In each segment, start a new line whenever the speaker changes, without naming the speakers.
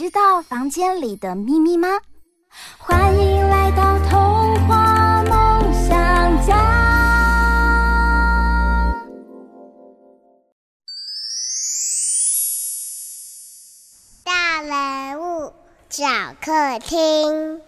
知道房间里的秘密吗？欢迎来到童话梦想家。
大人物小客厅。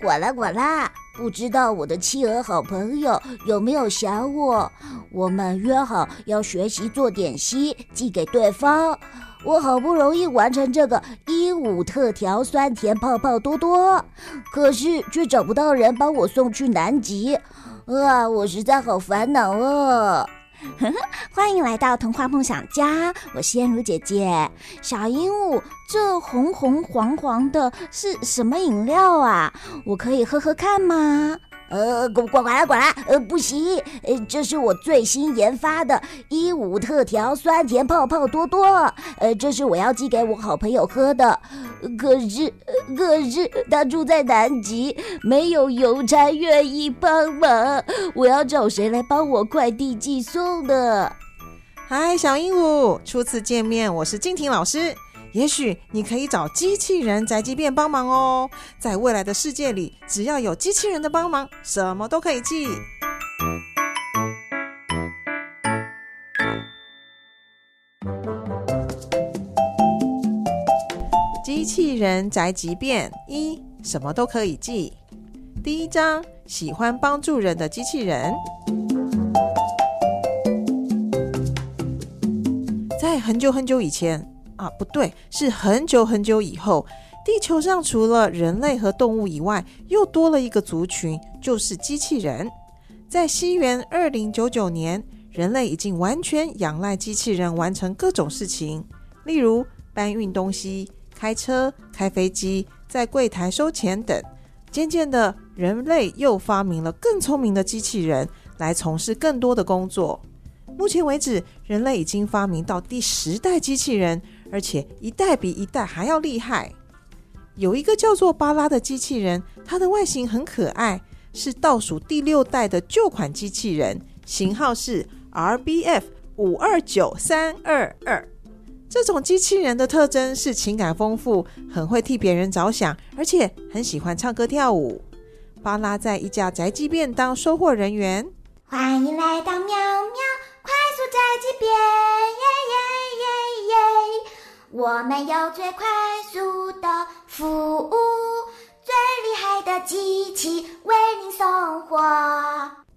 呱啦呱啦，不知道我的企鹅好朋友有没有想我？我们约好要学习做点心，寄给对方。我好不容易完成这个一五特调酸甜泡泡多多，可是却找不到人帮我送去南极。啊，我实在好烦恼哦。
呵呵，欢迎来到童话梦想家，我是燕如姐姐。小鹦鹉，这红红黄黄的是什么饮料啊？我可以喝喝看吗？
呃，呱呱啦呱啦，呃，不行，呃，这是我最新研发的一五特调酸甜泡泡多多，呃，这是我要寄给我好朋友喝的。可是，可是他住在南极，没有邮差愿意帮忙，我要找谁来帮我快递寄送呢？
嗨，小鹦鹉，初次见面，我是静婷老师。也许你可以找机器人宅急便帮忙哦。在未来的世界里，只要有机器人的帮忙，什么都可以寄。机器人宅急便一，什么都可以寄。第一章，喜欢帮助人的机器人。在很久很久以前。啊，不对，是很久很久以后，地球上除了人类和动物以外，又多了一个族群，就是机器人。在西元二零九九年，人类已经完全仰赖机器人完成各种事情，例如搬运东西、开车、开飞机、在柜台收钱等。渐渐的，人类又发明了更聪明的机器人，来从事更多的工作。目前为止，人类已经发明到第十代机器人。而且一代比一代还要厉害。有一个叫做巴拉的机器人，它的外形很可爱，是倒数第六代的旧款机器人，型号是 RBF 五二九三二二。这种机器人的特征是情感丰富，很会替别人着想，而且很喜欢唱歌跳舞。巴拉在一家宅急便当收货人员。
欢迎来到喵喵快速宅急便，耶耶耶耶！我们有最快速的服务，最厉害的机器为您送货。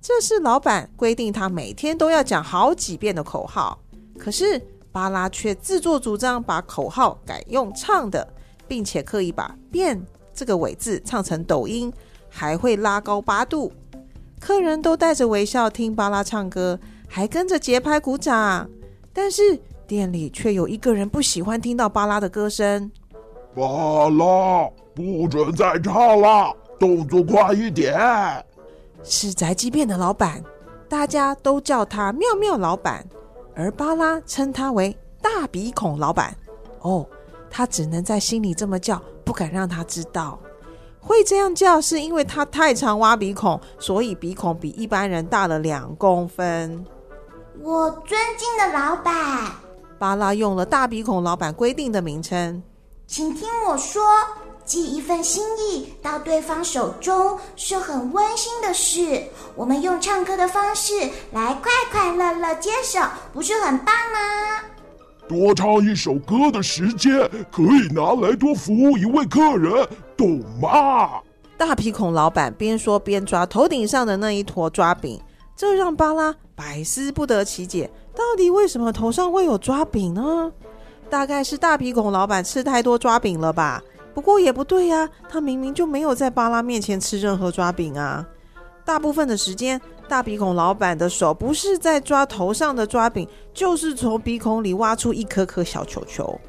这是老板规定他每天都要讲好几遍的口号。可是巴拉却自作主张把口号改用唱的，并且刻意把“变”这个尾字唱成抖音，还会拉高八度。客人都带着微笑听巴拉唱歌，还跟着节拍鼓掌。但是。店里却有一个人不喜欢听到巴拉的歌声。
巴拉，不准再唱了，动作快一点。
是宅急便的老板，大家都叫他妙妙老板，而巴拉称他为大鼻孔老板。哦，他只能在心里这么叫，不敢让他知道。会这样叫，是因为他太常挖鼻孔，所以鼻孔比一般人大了两公分。
我尊敬的老板。
巴拉用了大鼻孔老板规定的名称，
请听我说，寄一份心意到对方手中是很温馨的事。我们用唱歌的方式来快快乐乐接手，不是很棒吗？
多唱一首歌的时间可以拿来多服务一位客人，懂吗？
大鼻孔老板边说边抓头顶上的那一坨抓饼，这让巴拉百思不得其解。到底为什么头上会有抓饼呢？大概是大鼻孔老板吃太多抓饼了吧？不过也不对呀，他明明就没有在巴拉面前吃任何抓饼啊。大部分的时间，大鼻孔老板的手不是在抓头上的抓饼，就是从鼻孔里挖出一颗颗小球球。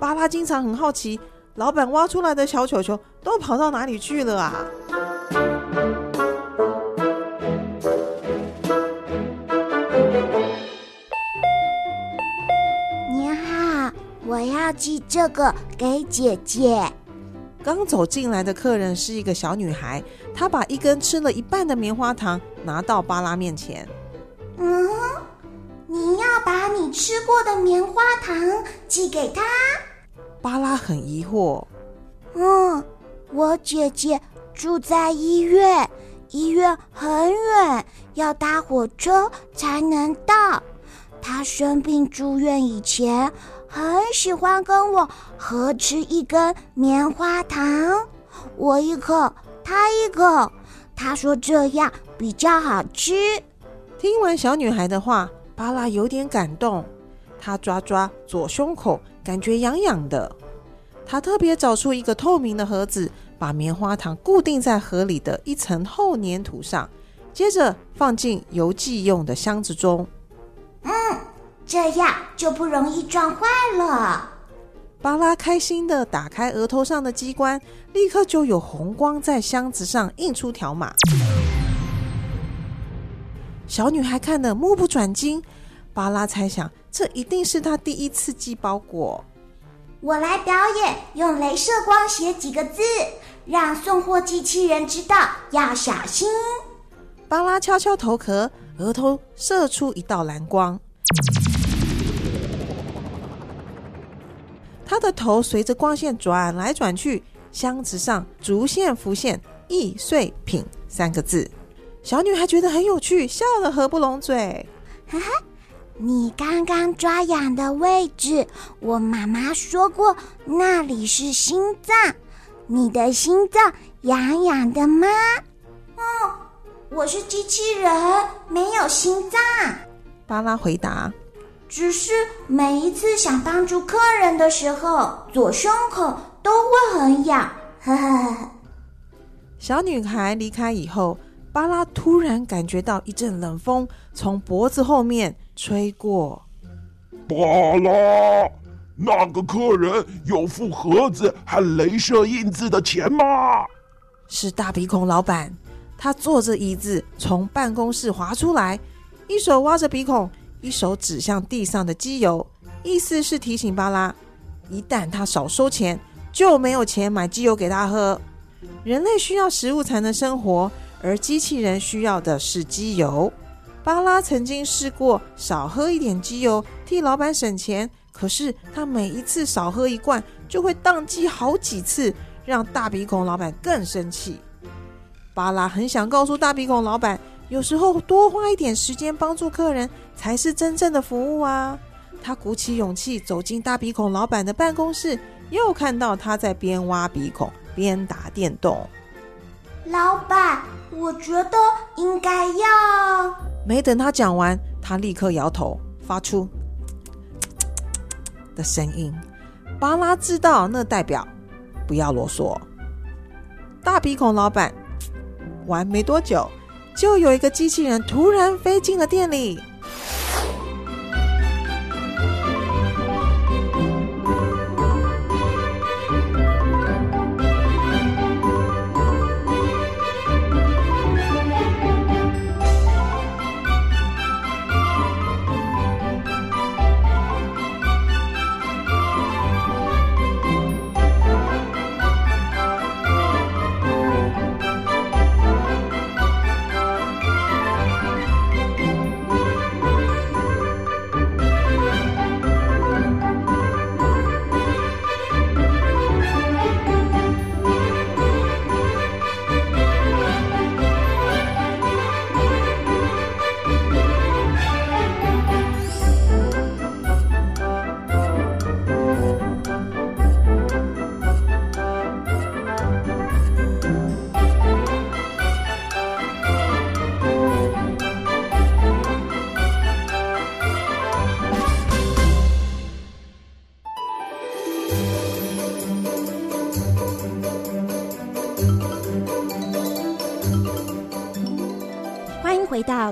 巴拉经常很好奇，老板挖出来的小球球都跑到哪里去了啊？
你好，我要寄这个给姐姐。
刚走进来的客人是一个小女孩，她把一根吃了一半的棉花糖拿到巴拉面前。
嗯，你要把你吃过的棉花糖寄给她？
巴拉很疑惑。
嗯，我姐姐住在医院，医院很远，要搭火车才能到。她生病住院以前，很喜欢跟我合吃一根棉花糖，我一口，他一口。他说这样比较好吃。
听完小女孩的话，巴拉有点感动。他抓抓左胸口，感觉痒痒的。他特别找出一个透明的盒子，把棉花糖固定在盒里的一层厚粘土上，接着放进邮寄用的箱子中。
嗯。这样就不容易撞坏了。
巴拉开心的打开额头上的机关，立刻就有红光在箱子上印出条码。小女孩看得目不转睛。巴拉猜想，这一定是她第一次寄包裹。
我来表演，用镭射光写几个字，让送货机器人知道要小心。
巴拉敲敲头壳，额头射出一道蓝光。的头随着光线转来转去，箱子上逐渐浮现“易碎品”三个字。小女孩觉得很有趣，笑得合不拢嘴。
哈哈，你刚刚抓痒的位置，我妈妈说过那里是心脏。你的心脏痒痒的吗？
嗯，我是机器人，没有心脏。
巴拉回答。
只是每一次想帮助客人的时候，左胸口都会很痒。呵呵呵。
小女孩离开以后，巴拉突然感觉到一阵冷风从脖子后面吹过。
巴拉，那个客人有付盒子和镭射印字的钱吗？
是大鼻孔老板，他坐着椅子从办公室滑出来，一手挖着鼻孔。一手指向地上的机油，意思是提醒巴拉，一旦他少收钱，就没有钱买机油给他喝。人类需要食物才能生活，而机器人需要的是机油。巴拉曾经试过少喝一点机油，替老板省钱，可是他每一次少喝一罐，就会宕机好几次，让大鼻孔老板更生气。巴拉很想告诉大鼻孔老板。有时候多花一点时间帮助客人，才是真正的服务啊！他鼓起勇气走进大鼻孔老板的办公室，又看到他在边挖鼻孔边打电动。
老板，我觉得应该要……
没等他讲完，他立刻摇头，发出的声音。巴拉知道那代表不要啰嗦。大鼻孔老板玩没多久。就有一个机器人突然飞进了店
里。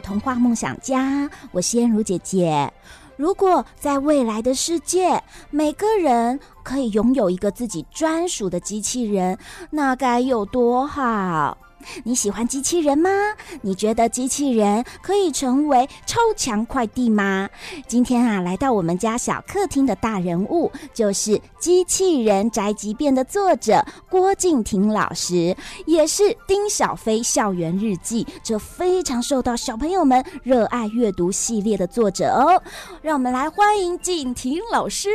童话梦想家，我是燕如姐姐。如果在未来的世界，每个人可以拥有一个自己专属的机器人，那该有多好！你喜欢机器人吗？你觉得机器人可以成为超强快递吗？今天啊，来到我们家小客厅的大人物，就是《机器人宅急便》的作者郭敬亭老师，也是《丁小飞校园日记》这非常受到小朋友们热爱阅读系列的作者哦。让我们来欢迎敬亭老师。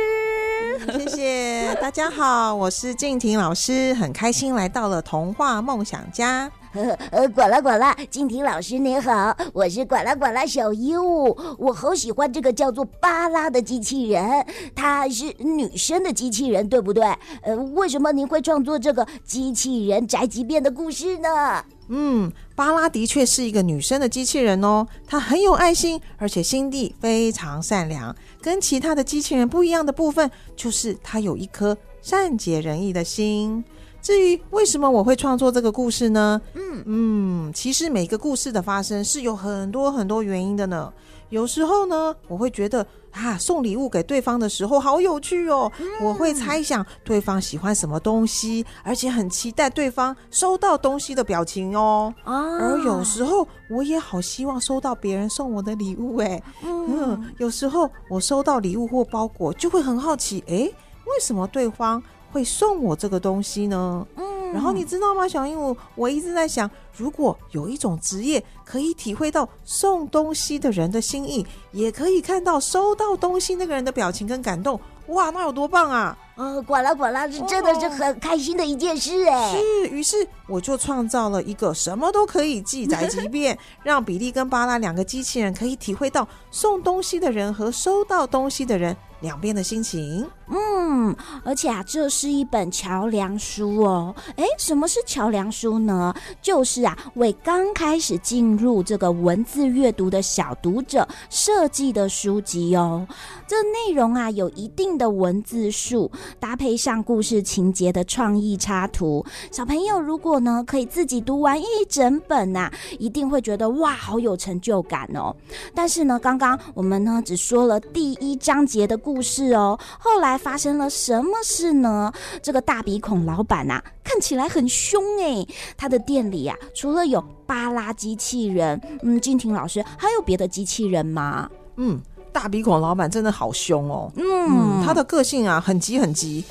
谢谢 大家好，我是敬亭老师，很开心来到了童话梦想家。
呃 呃，呱啦呱啦，静婷老师您好，我是呱啦呱啦小鹦鹉，我好喜欢这个叫做巴拉的机器人，它是女生的机器人，对不对？呃，为什么您会创作这个机器人宅急便的故事呢？
嗯，巴拉的确是一个女生的机器人哦，她很有爱心，而且心地非常善良。跟其他的机器人不一样的部分，就是她有一颗善解人意的心。至于为什么我会创作这个故事呢？嗯嗯，其实每个故事的发生是有很多很多原因的呢。有时候呢，我会觉得啊，送礼物给对方的时候好有趣哦。嗯、我会猜想对方喜欢什么东西，而且很期待对方收到东西的表情哦。啊、而有时候我也好希望收到别人送我的礼物哎。嗯，嗯，有时候我收到礼物或包裹，就会很好奇，哎，为什么对方会送我这个东西呢？嗯，然后你知道吗，小鹦鹉，我一直在想，如果有一种职业可以体会到送东西的人的心意，也可以看到收到东西那个人的表情跟感动，哇，那有多棒啊！
呃，管啦管啦，这真的是很开心的一件事哎。
是，于是我就创造了一个什么都可以记载即便，让比利跟巴拉两个机器人可以体会到送东西的人和收到东西的人两边的心情。
嗯，而且啊，这是一本桥梁书哦。哎，什么是桥梁书呢？就是啊，为刚开始进入这个文字阅读的小读者设计的书籍哦。这内容啊，有一定的文字数，搭配上故事情节的创意插图。小朋友如果呢，可以自己读完一整本呐、一定会觉得哇，好有成就感哦。但是呢，刚刚我们呢，只说了第一章节的故事哦，后来。发生了什么事呢？这个大鼻孔老板啊，看起来很凶哎。他的店里啊，除了有巴拉机器人，嗯，金婷老师，还有别的机器人吗？
嗯，大鼻孔老板真的好凶哦。嗯，嗯，他的个性啊，很急很急。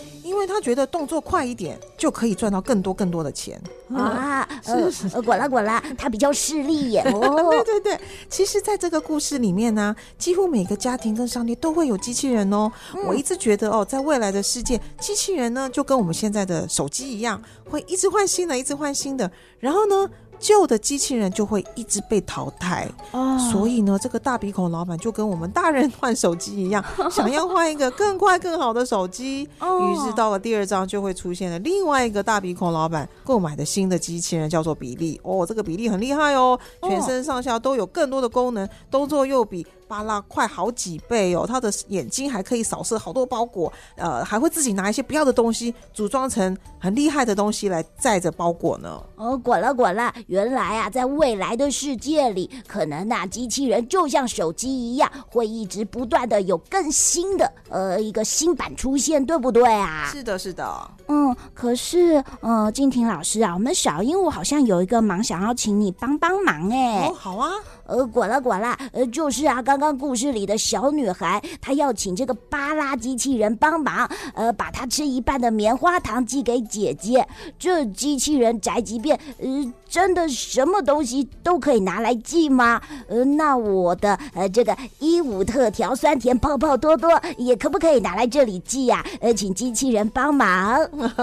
他觉得动作快一点就可以赚到更多更多的钱
啊！是是是，呱啦滚啦，他比较势利耶。哦，
对对对，其实，在这个故事里面呢、啊，几乎每个家庭跟商店都会有机器人哦。嗯、我一直觉得哦，在未来的世界，机器人呢就跟我们现在的手机一样，会一直换新的，一直换新的。然后呢，旧的机器人就会一直被淘汰哦，所以呢，这个大鼻孔老板就跟我们大人换手机一样，想要换一个更快更好的手机。于是到了第二章，就会出现了另外一个大鼻孔老板购买的新的机器人，叫做比利。哦，这个比利很厉害哦，全身上下都有更多的功能，动作又比巴拉快好几倍哦。他的眼睛还可以扫射好多包裹，呃，还会自己拿一些不要的东西组装成很厉害的东西来载着包裹呢。
哦，滚了滚了。原来啊，在未来的世界里，可能那机器人就像手机一样，会一直不断的有更新的呃一个新版出现，对不对啊？
是的，是的。
嗯，可是呃，静婷老师啊，我们小鹦鹉好像有一个忙，想要请你帮帮忙哎。
哦，好啊。
呃，滚了滚了，呃，就是啊，刚刚刚故事里的小女孩，她要请这个巴拉机器人帮忙，呃，把她吃一半的棉花糖寄给姐姐。这机器人宅急便，呃，真的什么东西都可以拿来寄吗？呃，那我的呃这个伊伍特调酸甜泡泡多多也可不可以拿来这里寄呀？呃，请机器人帮忙。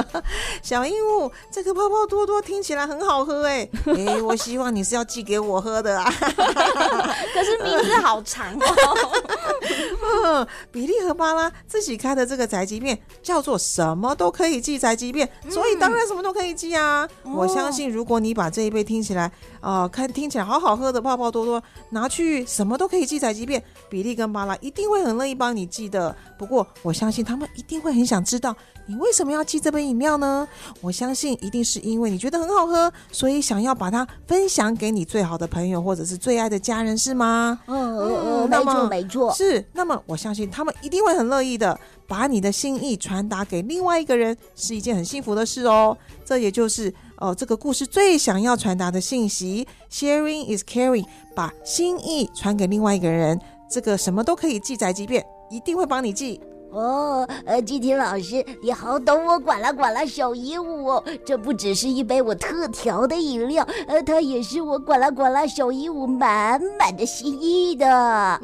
小鹦鹉，这个泡泡多多听起来很好喝哎，哎，我希望你是要寄给我喝的啊。
可是名字好长哦。
嗯，比利和巴拉自己开的这个宅急便叫做什么都可以寄宅急便，所以当然什么都可以寄啊。嗯、我相信，如果你把这一杯听起来啊、呃，看听起来好好喝的泡泡多多拿去什么都可以寄宅急便，比利跟巴拉一定会很乐意帮你寄的。不过我相信他们一定会很想知道你为什么要寄这杯饮料呢？我相信一定是因为你觉得很好喝，所以想要把它分享给你最好的朋友或者是最爱的家人，是吗？
嗯嗯嗯，没错没错，
是。那么我相信他们一定会很乐意的把你的心意传达给另外一个人，是一件很幸福的事哦。这也就是哦这个故事最想要传达的信息：Sharing is caring，把心意传给另外一个人，这个什么都可以记载，即便，一定会帮你记。
哦，呃，季婷老师，你好懂我管啦管啦小鹦鹉哦。这不只是一杯我特调的饮料，呃，它也是我管啦管啦小鹦鹉满满的心意的。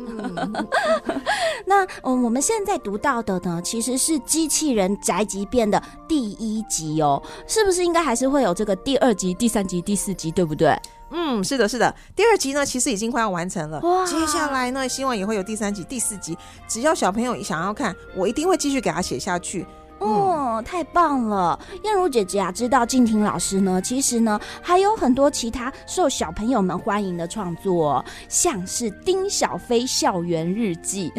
那嗯，我们现在读到的呢，其实是机器人宅急便的第一集哦，是不是应该还是会有这个第二集、第三集、第四集，对不对？
嗯，是的，是的。第二集呢，其实已经快要完成了。哇接下来呢，希望也会有第三集、第四集。只要小朋友想要看，我一定会继续给他写下去。
哦，太棒了！燕如姐姐啊，知道静婷老师呢，其实呢还有很多其他受小朋友们欢迎的创作，像是《丁小飞校园日记》，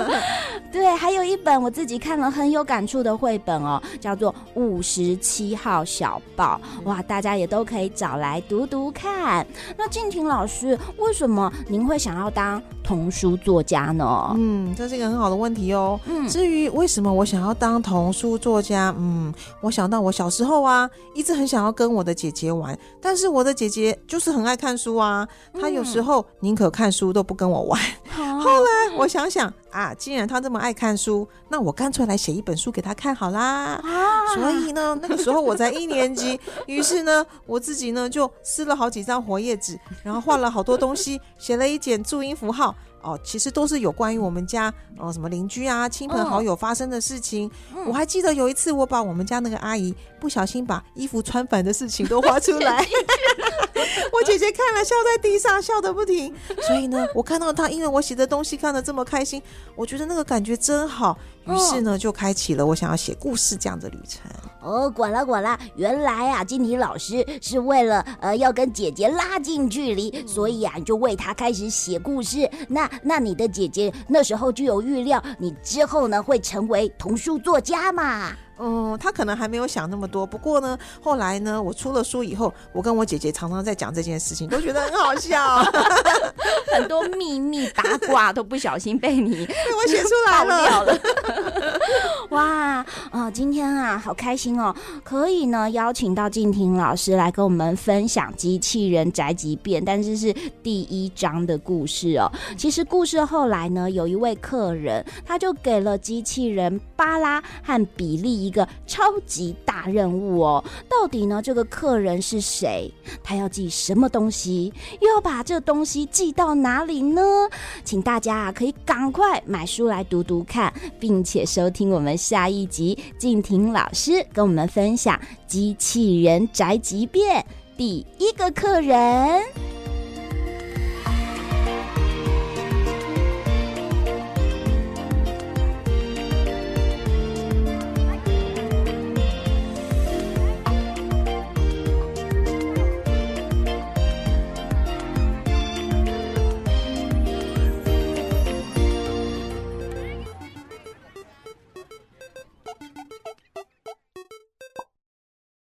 对，还有一本我自己看了很有感触的绘本哦，叫做《五十七号小报》。哇，大家也都可以找来读读看。那静婷老师，为什么您会想要当童书作家呢？
嗯，这是一个很好的问题哦。嗯，至于为什么我想要当童童书作家，嗯，我想到我小时候啊，一直很想要跟我的姐姐玩，但是我的姐姐就是很爱看书啊，她有时候宁可看书都不跟我玩。嗯、后来我想想啊，既然她这么爱看书，那我干脆来写一本书给她看好啦。啊、所以呢，那个时候我才一年级，于是呢，我自己呢就撕了好几张活页纸，然后画了好多东西，写了一点注音符号。哦，其实都是有关于我们家哦什么邻居啊、亲朋好友发生的事情。哦、我还记得有一次，我把我们家那个阿姨不小心把衣服穿反的事情都画出来，我姐姐看了笑在地上，笑得不停。所以呢，我看到她因为我写的东西看得这么开心，我觉得那个感觉真好。于是呢，就开启了我想要写故事这样的旅程。
哦，管啦管啦，原来啊，金妮老师是为了呃要跟姐姐拉近距离，嗯、所以啊，你就为她开始写故事。那那你的姐姐那时候就有预料，你之后呢会成为童书作家嘛？
嗯，他可能还没有想那么多。不过呢，后来呢，我出了书以后，我跟我姐姐常常在讲这件事情，都觉得很好笑。
很多秘密八卦都不小心被你
被我写出来了。
哇啊、呃，今天啊，好开心哦，可以呢邀请到静婷老师来跟我们分享机器人宅急便，但是是第一章的故事哦。其实故事后来呢，有一位客人，他就给了机器人巴拉和比利一个超级大任务哦，到底呢这个客人是谁？他要寄什么东西？又要把这东西寄到哪里呢？请大家啊可以赶快买书来读读看，并且收听我们下一集静婷老师跟我们分享机器人宅急便第一个客人。